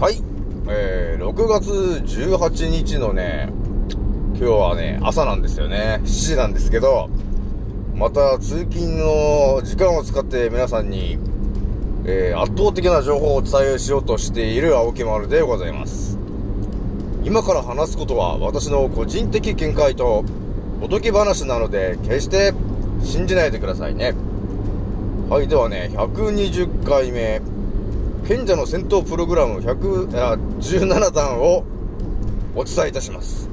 はい、えー、6月18日のね、今日はね、朝なんですよね。7時なんですけど、また通勤の時間を使って皆さんに、えー、圧倒的な情報をお伝えしようとしている青木丸でございます。今から話すことは私の個人的見解とおとぎ話なので、決して信じないでくださいね。はい、ではね、120回目、賢者の戦闘プログラム117弾をお伝えいたします。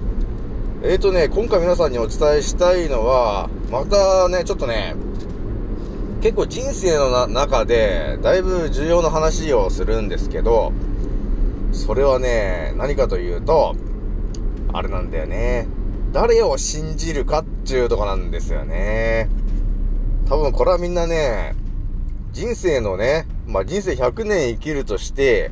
えーとね、今回皆さんにお伝えしたいのは、またね、ちょっとね、結構人生の中で、だいぶ重要な話をするんですけど、それはね、何かというと、あれなんだよね。誰を信じるかっていうとこなんですよね。多分これはみんなね、人生のね、まあ、人生100年生きるとして、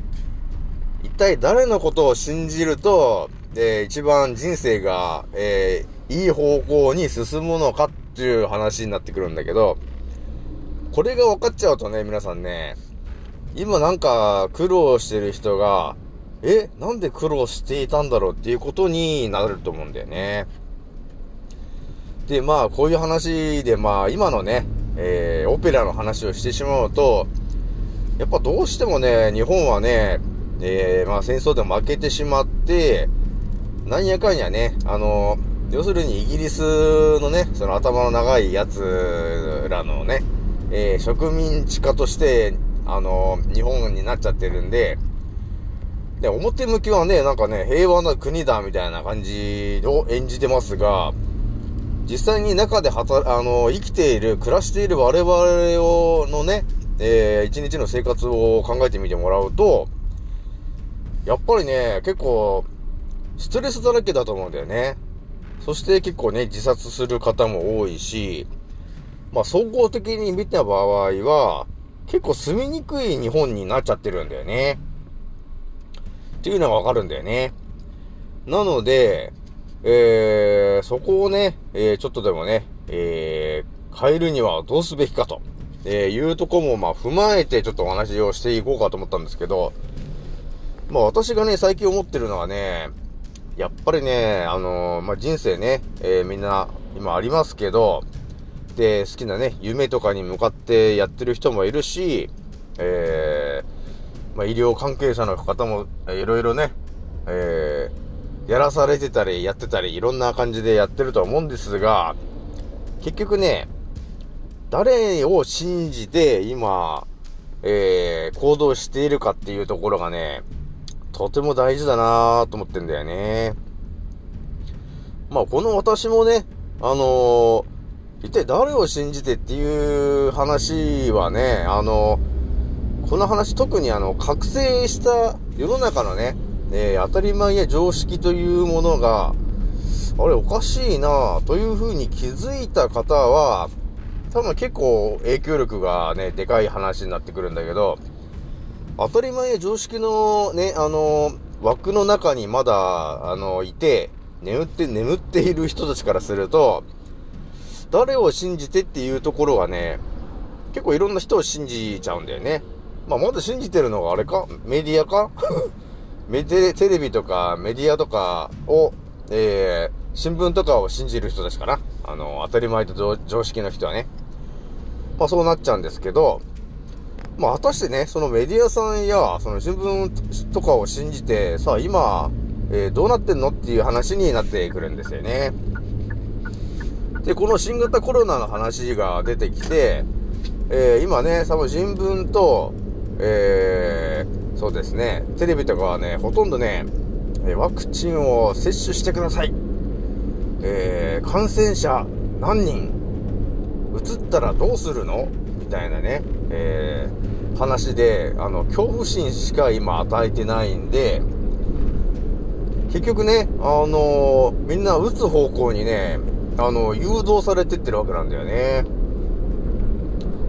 一体誰のことを信じると、えー、一番人生が、えー、いい方向に進むのかっていう話になってくるんだけど、これが分かっちゃうとね、皆さんね、今なんか苦労してる人が、え、なんで苦労していたんだろうっていうことになると思うんだよね。で、まあ、こういう話で、まあ、今のね、えー、オペラの話をしてしまうと、やっぱどうしてもね、日本はね、えー、まあ戦争で負けてしまって、なんやかんやね、あの、要するにイギリスのね、その頭の長いやつらのね、えー、植民地化として、あの、日本になっちゃってるんで、で、表向きはね、なんかね、平和な国だみたいな感じを演じてますが、実際に中で働、あの、生きている、暮らしている我々を、のね、えー、一日の生活を考えてみてもらうと、やっぱりね、結構、ストレスだらけだと思うんだよね。そして結構ね、自殺する方も多いし、まあ総合的に見た場合は、結構住みにくい日本になっちゃってるんだよね。っていうのがわかるんだよね。なので、えー、そこをね、えー、ちょっとでもね、えー、変えるにはどうすべきかと、えー、いうとこも、まあ、踏まえてちょっとお話をしていこうかと思ったんですけど、まあ、私がね、最近思ってるのはね、やっぱりね、あのー、まあ、人生ね、えー、みんな、今ありますけど、で、好きなね、夢とかに向かってやってる人もいるし、えー、まあ、医療関係者の方も、いろいろね、えー、やらされてたり、やってたり、いろんな感じでやってると思うんですが、結局ね、誰を信じて今、えー、行動しているかっていうところがね、とても大事だなぁと思ってんだよね。まあ、この私もね、あのー、一体誰を信じてっていう話はね、あのー、この話特にあの、覚醒した世の中のね、えー、当たり前や常識というものが、あれおかしいなというふうに気づいた方は、多分結構影響力がね、でかい話になってくるんだけど、当たり前や常識のね、あの、枠の中にまだ、あの、いて、眠って、眠っている人たちからすると、誰を信じてっていうところはね、結構いろんな人を信じちゃうんだよね。まあ、まだ信じてるのがあれか？メディアか？メデテレビとかメディアとかを、えー、新聞とかを信じる人たちかな。あの、当たり前と常識の人はね。まあそうなっちゃうんですけど、まあ果たしてね、そのメディアさんや、その新聞とかを信じて、さあ今、えー、どうなってんのっていう話になってくるんですよね。で、この新型コロナの話が出てきて、えー、今ね、多分新聞と、えー、そうですね、テレビとかはね、ほとんどね、ワクチンを接種してください。えー、感染者何人？移ったらどうするの？みたいなね、えー、話で、あの、恐怖心しか今与えてないんで、結局ね、あのー、みんな打つ方向にね、あの、誘導されてってるわけなんだよね。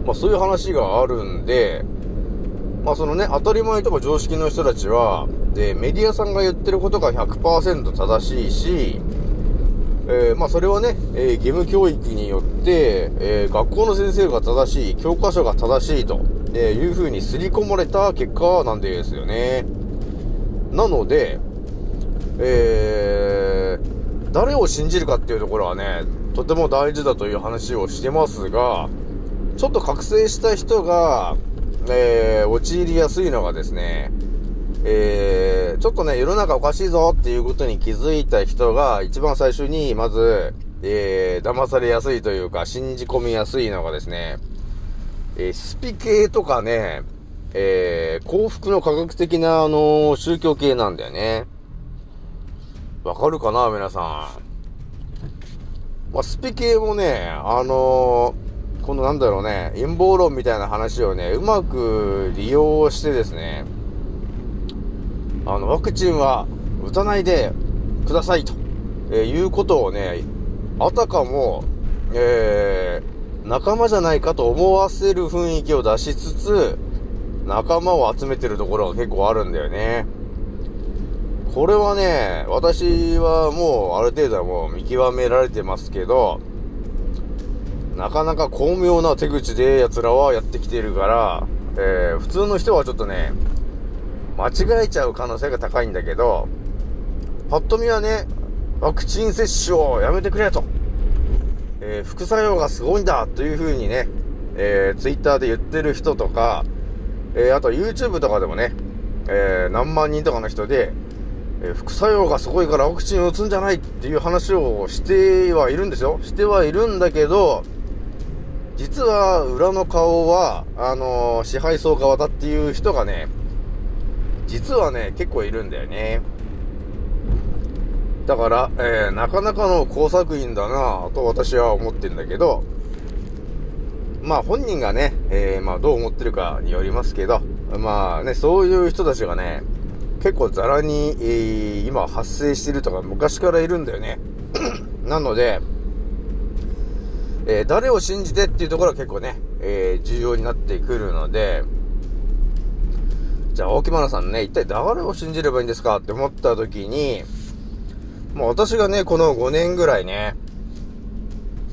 まあそういう話があるんで、まあそのね、当たり前とか常識の人たちは、で、メディアさんが言ってることが100%正しいし、えー、まあそれはね、えー、義務教育によって、えー、学校の先生が正しい、教科書が正しいと、えいう風に刷り込まれた結果なんですよね。なので、えー、誰を信じるかっていうところはね、とても大事だという話をしてますが、ちょっと覚醒した人が、えー、陥りやすいのがですね、ちょっとね、世の中おかしいぞっていうことに気づいた人が、一番最初に、まず、えー、騙されやすいというか、信じ込みやすいのがですね、えー、スピ系とかね、えー、幸福の科学的な、あのー、宗教系なんだよね。わかるかな皆さん。まあ、スピ系もね、あのー、このなんだろうね、陰謀論みたいな話をね、うまく利用してですね、あの、ワクチンは打たないでくださいと、えー、いうことをね、あたかも、えー、仲間じゃないかと思わせる雰囲気を出しつつ、仲間を集めてるところが結構あるんだよね。これはね、私はもうある程度はもう見極められてますけど、なかなか巧妙な手口で奴らはやってきてるから、えー、普通の人はちょっとね、間違えちゃう可能性が高いんだけど、パッと見はね、ワクチン接種をやめてくれと、えー、副作用がすごいんだという風にね、えー、ツイッターで言ってる人とか、えー、あと YouTube とかでもね、えー、何万人とかの人で、え、副作用がすごいからワクチンを打つんじゃないっていう話をしてはいるんですよ。してはいるんだけど、実は裏の顔は、あの、支配層側だっていう人がね、実はね、結構いるんだよね。だから、えー、なかなかの工作員だなと私は思ってるんだけど、まあ本人がね、えー、まあどう思ってるかによりますけど、まあね、そういう人たちがね、結構ザラに、えー、今発生してるとか昔からいるんだよね。なので、えー、誰を信じてっていうところは結構ね、えー、重要になってくるので、じゃあ、大木村さんね、一体誰を信じればいいんですか？って思った時に、もう私がね、この5年ぐらいね、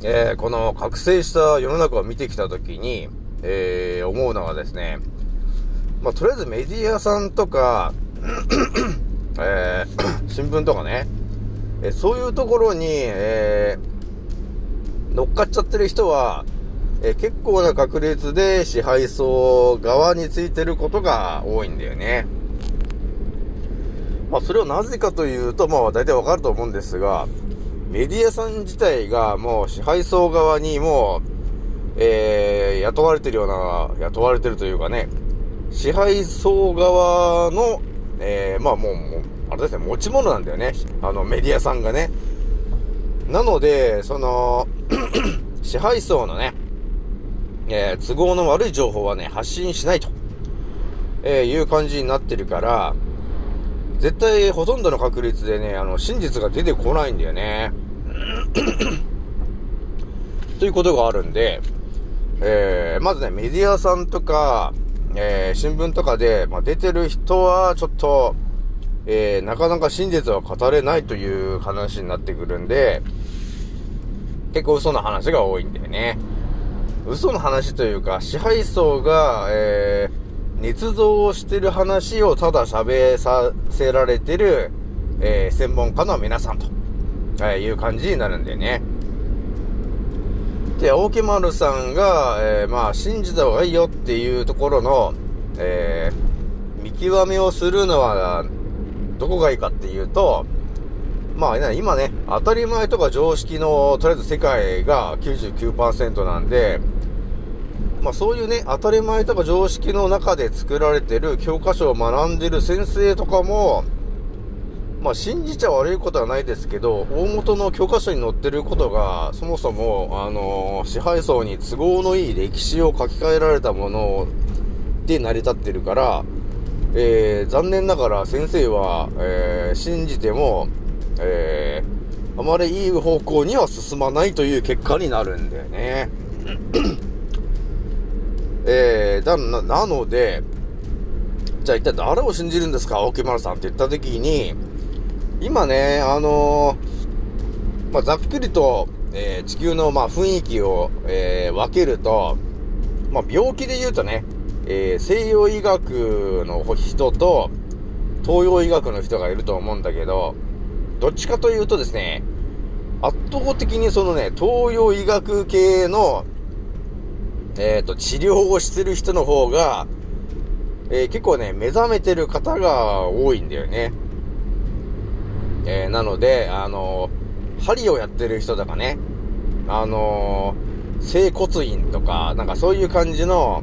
えー、この覚醒した世の中を見てきた時に、えー、思うのはですね、まあ、とりあえずメディアさんとか、えー、新聞とかね、えそういうところに、え乗っかっちゃってる人は、え結構な確率で支配層側についてることが多いんだよね。まあ、それをなぜかというと、まあ、大体わかると思うんですが、メディアさん自体がもう支配層側にもう、えー、雇われてるような、雇われてるというかね、支配層側の、えー、まあもう、もうあれですね、持ち物なんだよね。あの、メディアさんがね。なので、その 支配層のね、えー、都合の悪い情報はね、発信しないと、えー、いう感じになってるから、絶対ほとんどの確率でね、あの、真実が出てこないんだよね。ということがあるんで、えー、まずね、メディアさんとか、えー、新聞とかで、まあ、出てる人は、ちょっと、えー、なかなか真実は語れないという話になってくるんで、結構嘘の話が多いんだよね。嘘の話というか、支配層が、えー、捏造をしてる話をただ喋させられてる、えー、専門家の皆さんと、えー、いう感じになるんだよね。で、大木丸さんが、えー、まあ、信じた方がいいよっていうところの、えー、見極めをするのは、どこがいいかっていうと、まあ、今ね、当たり前とか常識の、とりあえず世界が99%なんで、まあそういうね、当たり前とか常識の中で作られてる教科書を学んでる先生とかも、まあ信じちゃ悪いことはないですけど、大元の教科書に載ってることが、そもそも、あのー、支配層に都合のいい歴史を書き換えられたもので成り立ってるから、えー、残念ながら先生は、えー、信じても、えー、あまりいい方向には進まないという結果になるんだよね。えー、だな、なので、じゃあ一体誰を信じるんですか？青木丸さんって言った時に、今ね、あのー、まあ、ざっくりと、えー、地球の、まあ、雰囲気を、えー、分けると、まあ、病気で言うとね、え西洋医学の人と、東洋医学の人がいると思うんだけど、どっちかというとですね、圧倒的にそのね、東洋医学系の、えっ、ー、と、治療をしてる人の方が、えー、結構ね、目覚めてる方が多いんだよね。えー、なので、あの針をやってる人とかね、あの整骨院とか、なんかそういう感じの、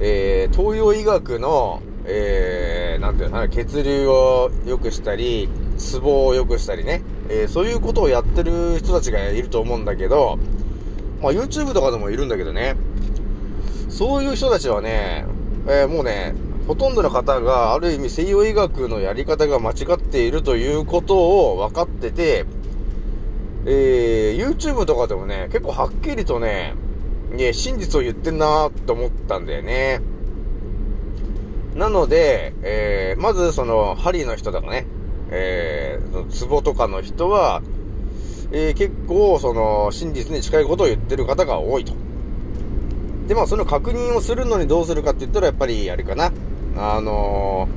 え東洋医学の、えなんていうのかな、血流を良くしたり、ツボを良くしたりね、えそういうことをやってる人たちがいると思うんだけど、まあ YouTube とかでもいるんだけどね、そういう人たちはね、えー、もうね、ほとんどの方がある意味西洋医学のやり方が間違っているということを分かってて、えー、YouTube とかでもね、結構はっきりとね、ね、真実を言ってんなーって思ったんだよね。なので、えー、まずその、針の人とかね、えー、ツボとかの人は、えー、結構その、真実に近いことを言ってる方が多いと。で、まあ、その確認をするのにどうするかって言ったら、やっぱり、あれかな。あの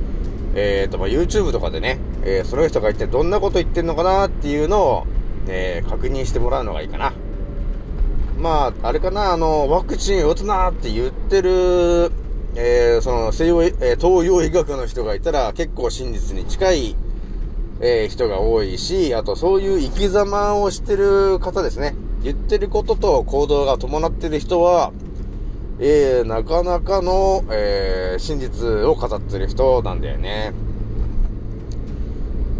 ー、えっ、ー、と、まあ、YouTube とかでね、えー、その人が一体どんなこと言ってんのかなっていうのを、え確認してもらうのがいいかな。まあ、あれかな、あの、ワクチン打つなって言ってる、えその、西洋、え東洋医学の人がいたら、結構真実に近い、え人が多いし、あとそういう生き様をしてる方ですね。言ってることと行動が伴ってる人は、えー、なかなかの、えー、真実を語ってる人なんだよね。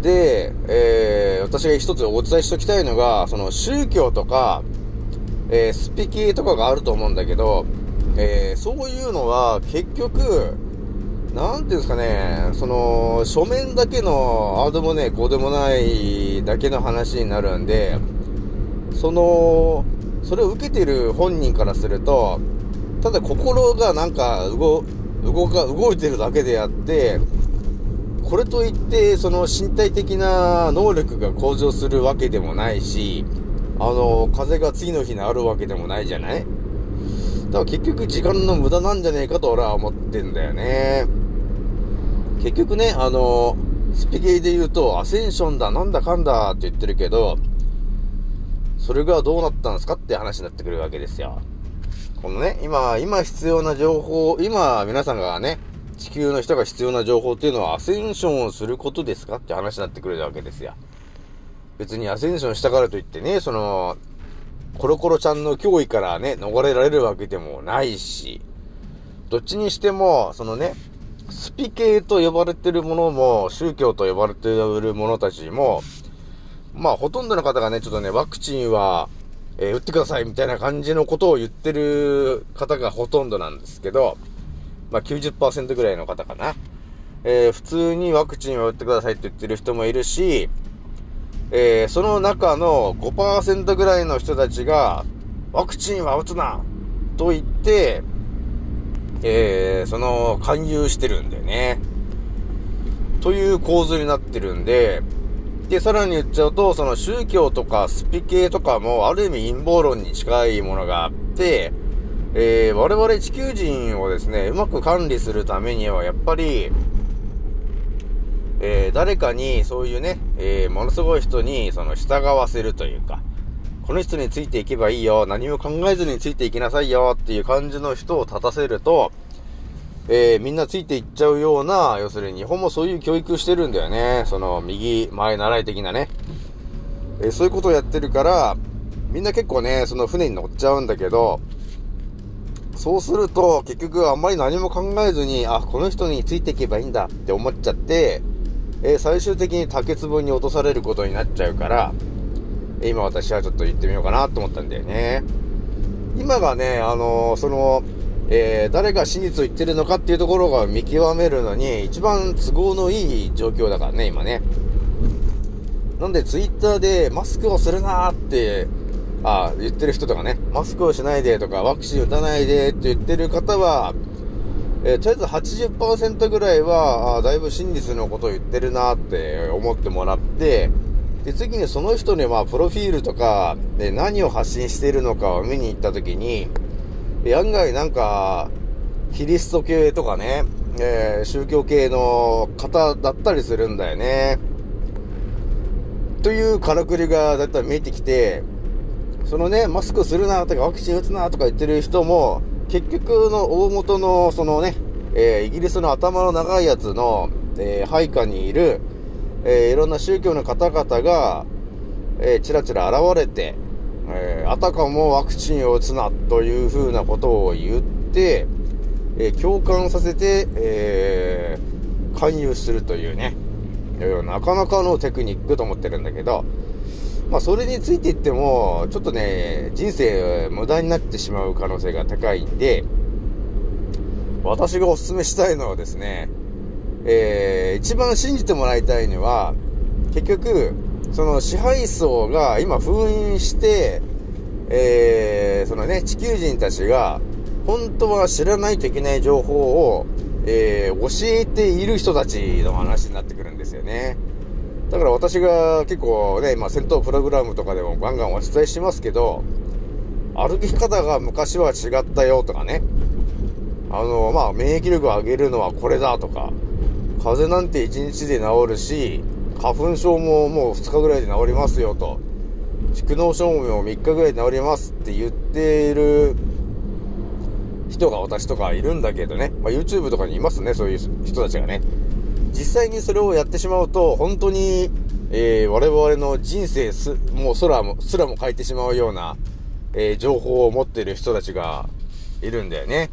で、えー、私が一つお伝えしておきたいのが、その宗教とか、えー、スピキとかがあると思うんだけど、えー、そういうのは結局、なんていうんですかね、その、書面だけの、ああでもね、こうでもないだけの話になるんで、その、それを受けてる本人からすると、ただ心がなんか動、動か、動いてるだけであって、これといって、その身体的な能力が向上するわけでもないし、あの、風が次の日にあるわけでもないじゃない？だから結局時間の無駄なんじゃねえかと俺は思ってんだよね。結局ね、あの、スピゲイで言うと、アセンションだ、なんだかんだって言ってるけど、それがどうなったんですかって話になってくるわけですよ。このね、今、今必要な情報、今皆さんがね、地球の人が必要な情報っていうのはアセンションをすることですか？って話になってくるわけですよ。別にアセンションしたからといってね、その、コロコロちゃんの脅威からね、逃れられるわけでもないし、どっちにしても、そのね、スピ系と呼ばれてるものも、宗教と呼ばれてる者たちも、まあ、ほとんどの方がね、ちょっとね、ワクチンは、えー、打ってくださいみたいな感じのことを言ってる方がほとんどなんですけど、まあ90%ぐらいの方かな。えー、普通にワクチンを打ってくださいって言ってる人もいるし、えー、その中の5%ぐらいの人たちが、ワクチンは打つなと言って、えー、その、勧誘してるんだよね。という構図になってるんで、で、さらに言っちゃうと、その宗教とかスピ系とかも、ある意味陰謀論に近いものがあって、えー、我々地球人をですね、うまく管理するためには、やっぱり、えー、誰かにそういうね、えー、ものすごい人に、その、従わせるというか、この人についていけばいいよ、何も考えずについていきなさいよっていう感じの人を立たせると、えー、みんなついていっちゃうような、要するに日本もそういう教育してるんだよね。その、右前習い的なね。えー、そういうことをやってるから、みんな結構ね、その船に乗っちゃうんだけど、そうすると、結局あんまり何も考えずに、あ、この人についていけばいいんだって思っちゃって、えー、最終的に竹壺に落とされることになっちゃうから、え今私はちょっと言ってみようかなと思ったんだよね。今がね、あの、その、えー、誰が真実を言ってるのかっていうところが見極めるのに一番都合のいい状況だからね、今ね。なんでツイッターでマスクをするなーって、あ言ってる人とかね、マスクをしないでとか、ワクチン打たないでって言ってる方は、えー、とりあえず80%ぐらいは、あだいぶ真実のことを言ってるなって思ってもらって、で、次にその人には、プロフィールとか、で、何を発信しているのかを見に行ったときに、案外なんか、キリスト系とかね、えー、宗教系の方だったりするんだよね。というからくりがだいたい見えてきて、そのね、マスクするなとかワクチン打つなとか言ってる人も、結局の大元のそのね、えー、イギリスの頭の長いやつの、えー、配下にいる、えー、いろんな宗教の方々が、えー、ちらちら現れて、えー、あたかもワクチンを打つなというふうなことを言って、えー、共感させて、えー、勧誘するというね、なかなかのテクニックと思ってるんだけど、まあ、それについて言っても、ちょっとね、人生無駄になってしまう可能性が高いんで、私がお勧めしたいのはですね、えー、一番信じてもらいたいのは、結局、その支配層が今封印して、えー、そのね、地球人たちが、本当は知らないといけない情報を、えー、教えている人たちの話になってくるんですよね。だから私が結構ね、ま戦闘プログラムとかでもガンガンお伝えしますけど、歩き方が昔は違ったよとかね。あの、まあ免疫力を上げるのはこれだとか、風邪なんて1日で治るし、花粉症ももう2日ぐらいで治りますよと。蓄膿症も3日ぐらいで治りますって言っている人が私とかいるんだけどね。まあ、YouTube とかにいますね、そういう人たちがね。実際にそれをやってしまうと、本当に、えー、我々の人生す、もう空も、すらも変えてしまうような、えー、情報を持っている人たちがいるんだよね。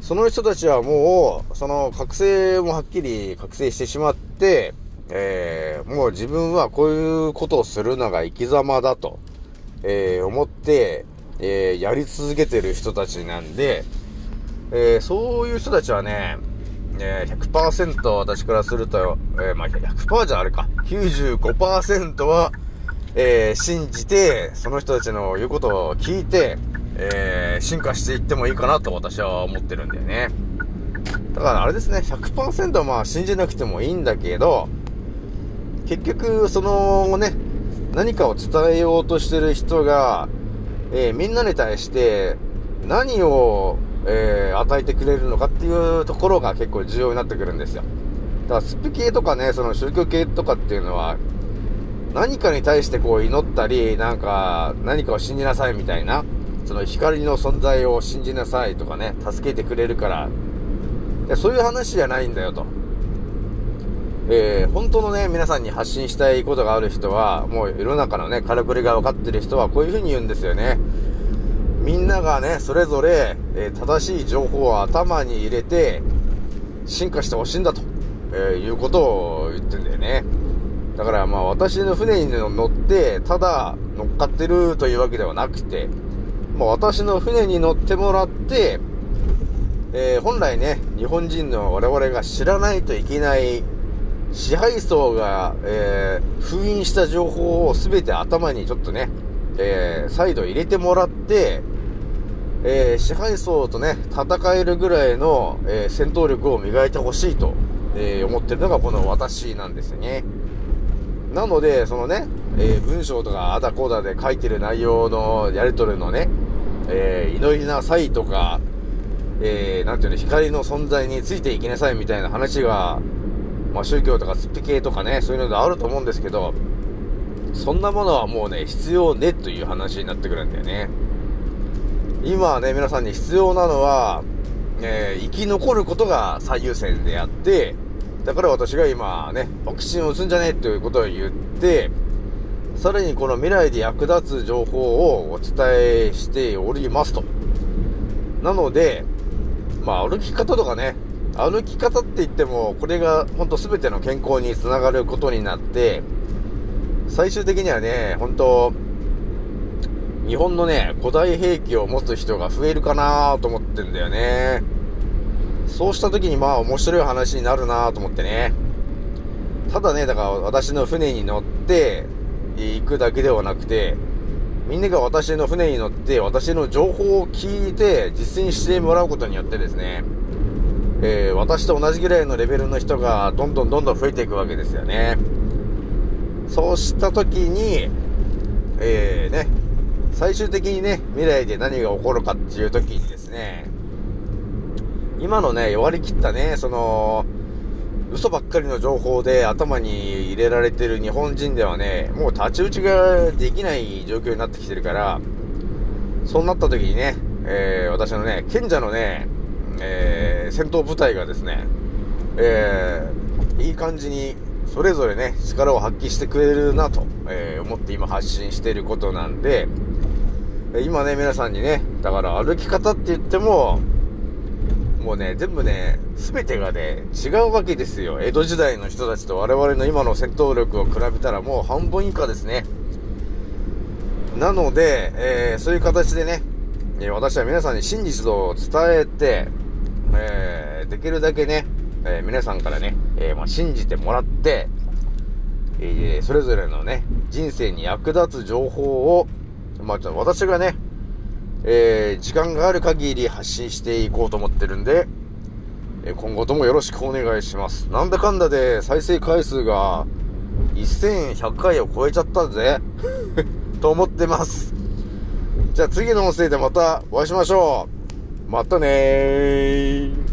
その人たちはもう、その覚醒もはっきり覚醒してしまって、えー、もう自分はこういうことをするのが生き様だと、えー、思って、えー、やり続けてる人たちなんで、えそういう人たちはね、え100%私からすると、えまあ、100%じゃあれか、95%は、え信じて、その人たちの言うことを聞いて、え進化していってもいいかなと私は思ってるんだよね。だからあれですね、100%はまあ信じなくてもいいんだけど、結局、そのね、何かを伝えようとしてる人が、えー、みんなに対して何を、えー、与えてくれるのかっていうところが結構重要になってくるんですよ。だからスピ系とかね、その宗教系とかっていうのは、何かに対してこう祈ったり、なんか、何かを信じなさいみたいな、その光の存在を信じなさいとかね、助けてくれるから、そういう話じゃないんだよと。えー、本当のね、皆さんに発信したいことがある人は、もう世の中のね、からくりが分かってる人はこういう風に言うんですよね。みんながね、それぞれ、えー、正しい情報を頭に入れて、進化してほしいんだと、えー、いうことを言ってんだよね。だからまあ私の船に乗って、ただ乗っかってるというわけではなくて、まあ私の船に乗ってもらって、えー、本来ね、日本人の我々が知らないといけない支配層が、えー、封印した情報を全て頭にちょっとね、えー、再度入れてもらって、えー、支配層とね、戦えるぐらいの、え、戦闘力を磨いてほしいと、え、思ってるのがこの私なんですよね。なので、そのね、え、文章とかあだこうだで書いてる内容のやり取りのね、え、祈りなさいとか、えー、ていうの、光の存在についていきなさいみたいな話が、まあ、宗教とかスピ系とかね、そういうのがあると思うんですけど、そんなものはもうね、必要ねという話になってくるんだよね。今はね、皆さんに必要なのは、えー、生き残ることが最優先であって、だから私が今ね、ワクチンを打つんじゃねえということを言って、さらにこの未来で役立つ情報をお伝えしておりますと。なので、まあ歩き方とかね、歩き方って言っても、これが本当全ての健康につながることになって、最終的にはね、本当日本のね、古代兵器を持つ人が増えるかなと思ってんだよね。そうした時にまあ面白い話になるなと思ってね。ただね、だから私の船に乗って行くだけではなくて、みんなが私の船に乗って私の情報を聞いて実践してもらうことによってですね、えー、私と同じぐらいのレベルの人がどんどんどんどん増えていくわけですよね。そうした時に、えー、ね、最終的にね、未来で何が起こるかっていう時にですね、今のね、弱り切ったね、その、嘘ばっかりの情報で頭に入れられてる日本人ではね、もう太刀打ちができない状況になってきてるから、そうなった時にね、えー、私のね、賢者のね、えー、戦闘部隊がですね、えー、いい感じに、それぞれね、力を発揮してくれるなと、えー、思って今発信していることなんで、今ね、皆さんにね、だから歩き方って言っても、もうね、全部ね、すべてがね、違うわけですよ。江戸時代の人たちと我々の今の戦闘力を比べたらもう半分以下ですね。なので、えー、そういう形でね、私は皆さんに真実を伝えて、えー、できるだけね、えー、皆さんからね、えまあ、信じてもらって、えそれぞれのね、人生に役立つ情報を、まあ、私がね、え時間がある限り発信していこうと思ってるんで、え今後ともよろしくお願いします。なんだかんだで再生回数が1100回を超えちゃったぜ。と思ってます。じゃあ次の音声でまたお会いしましょう。またね。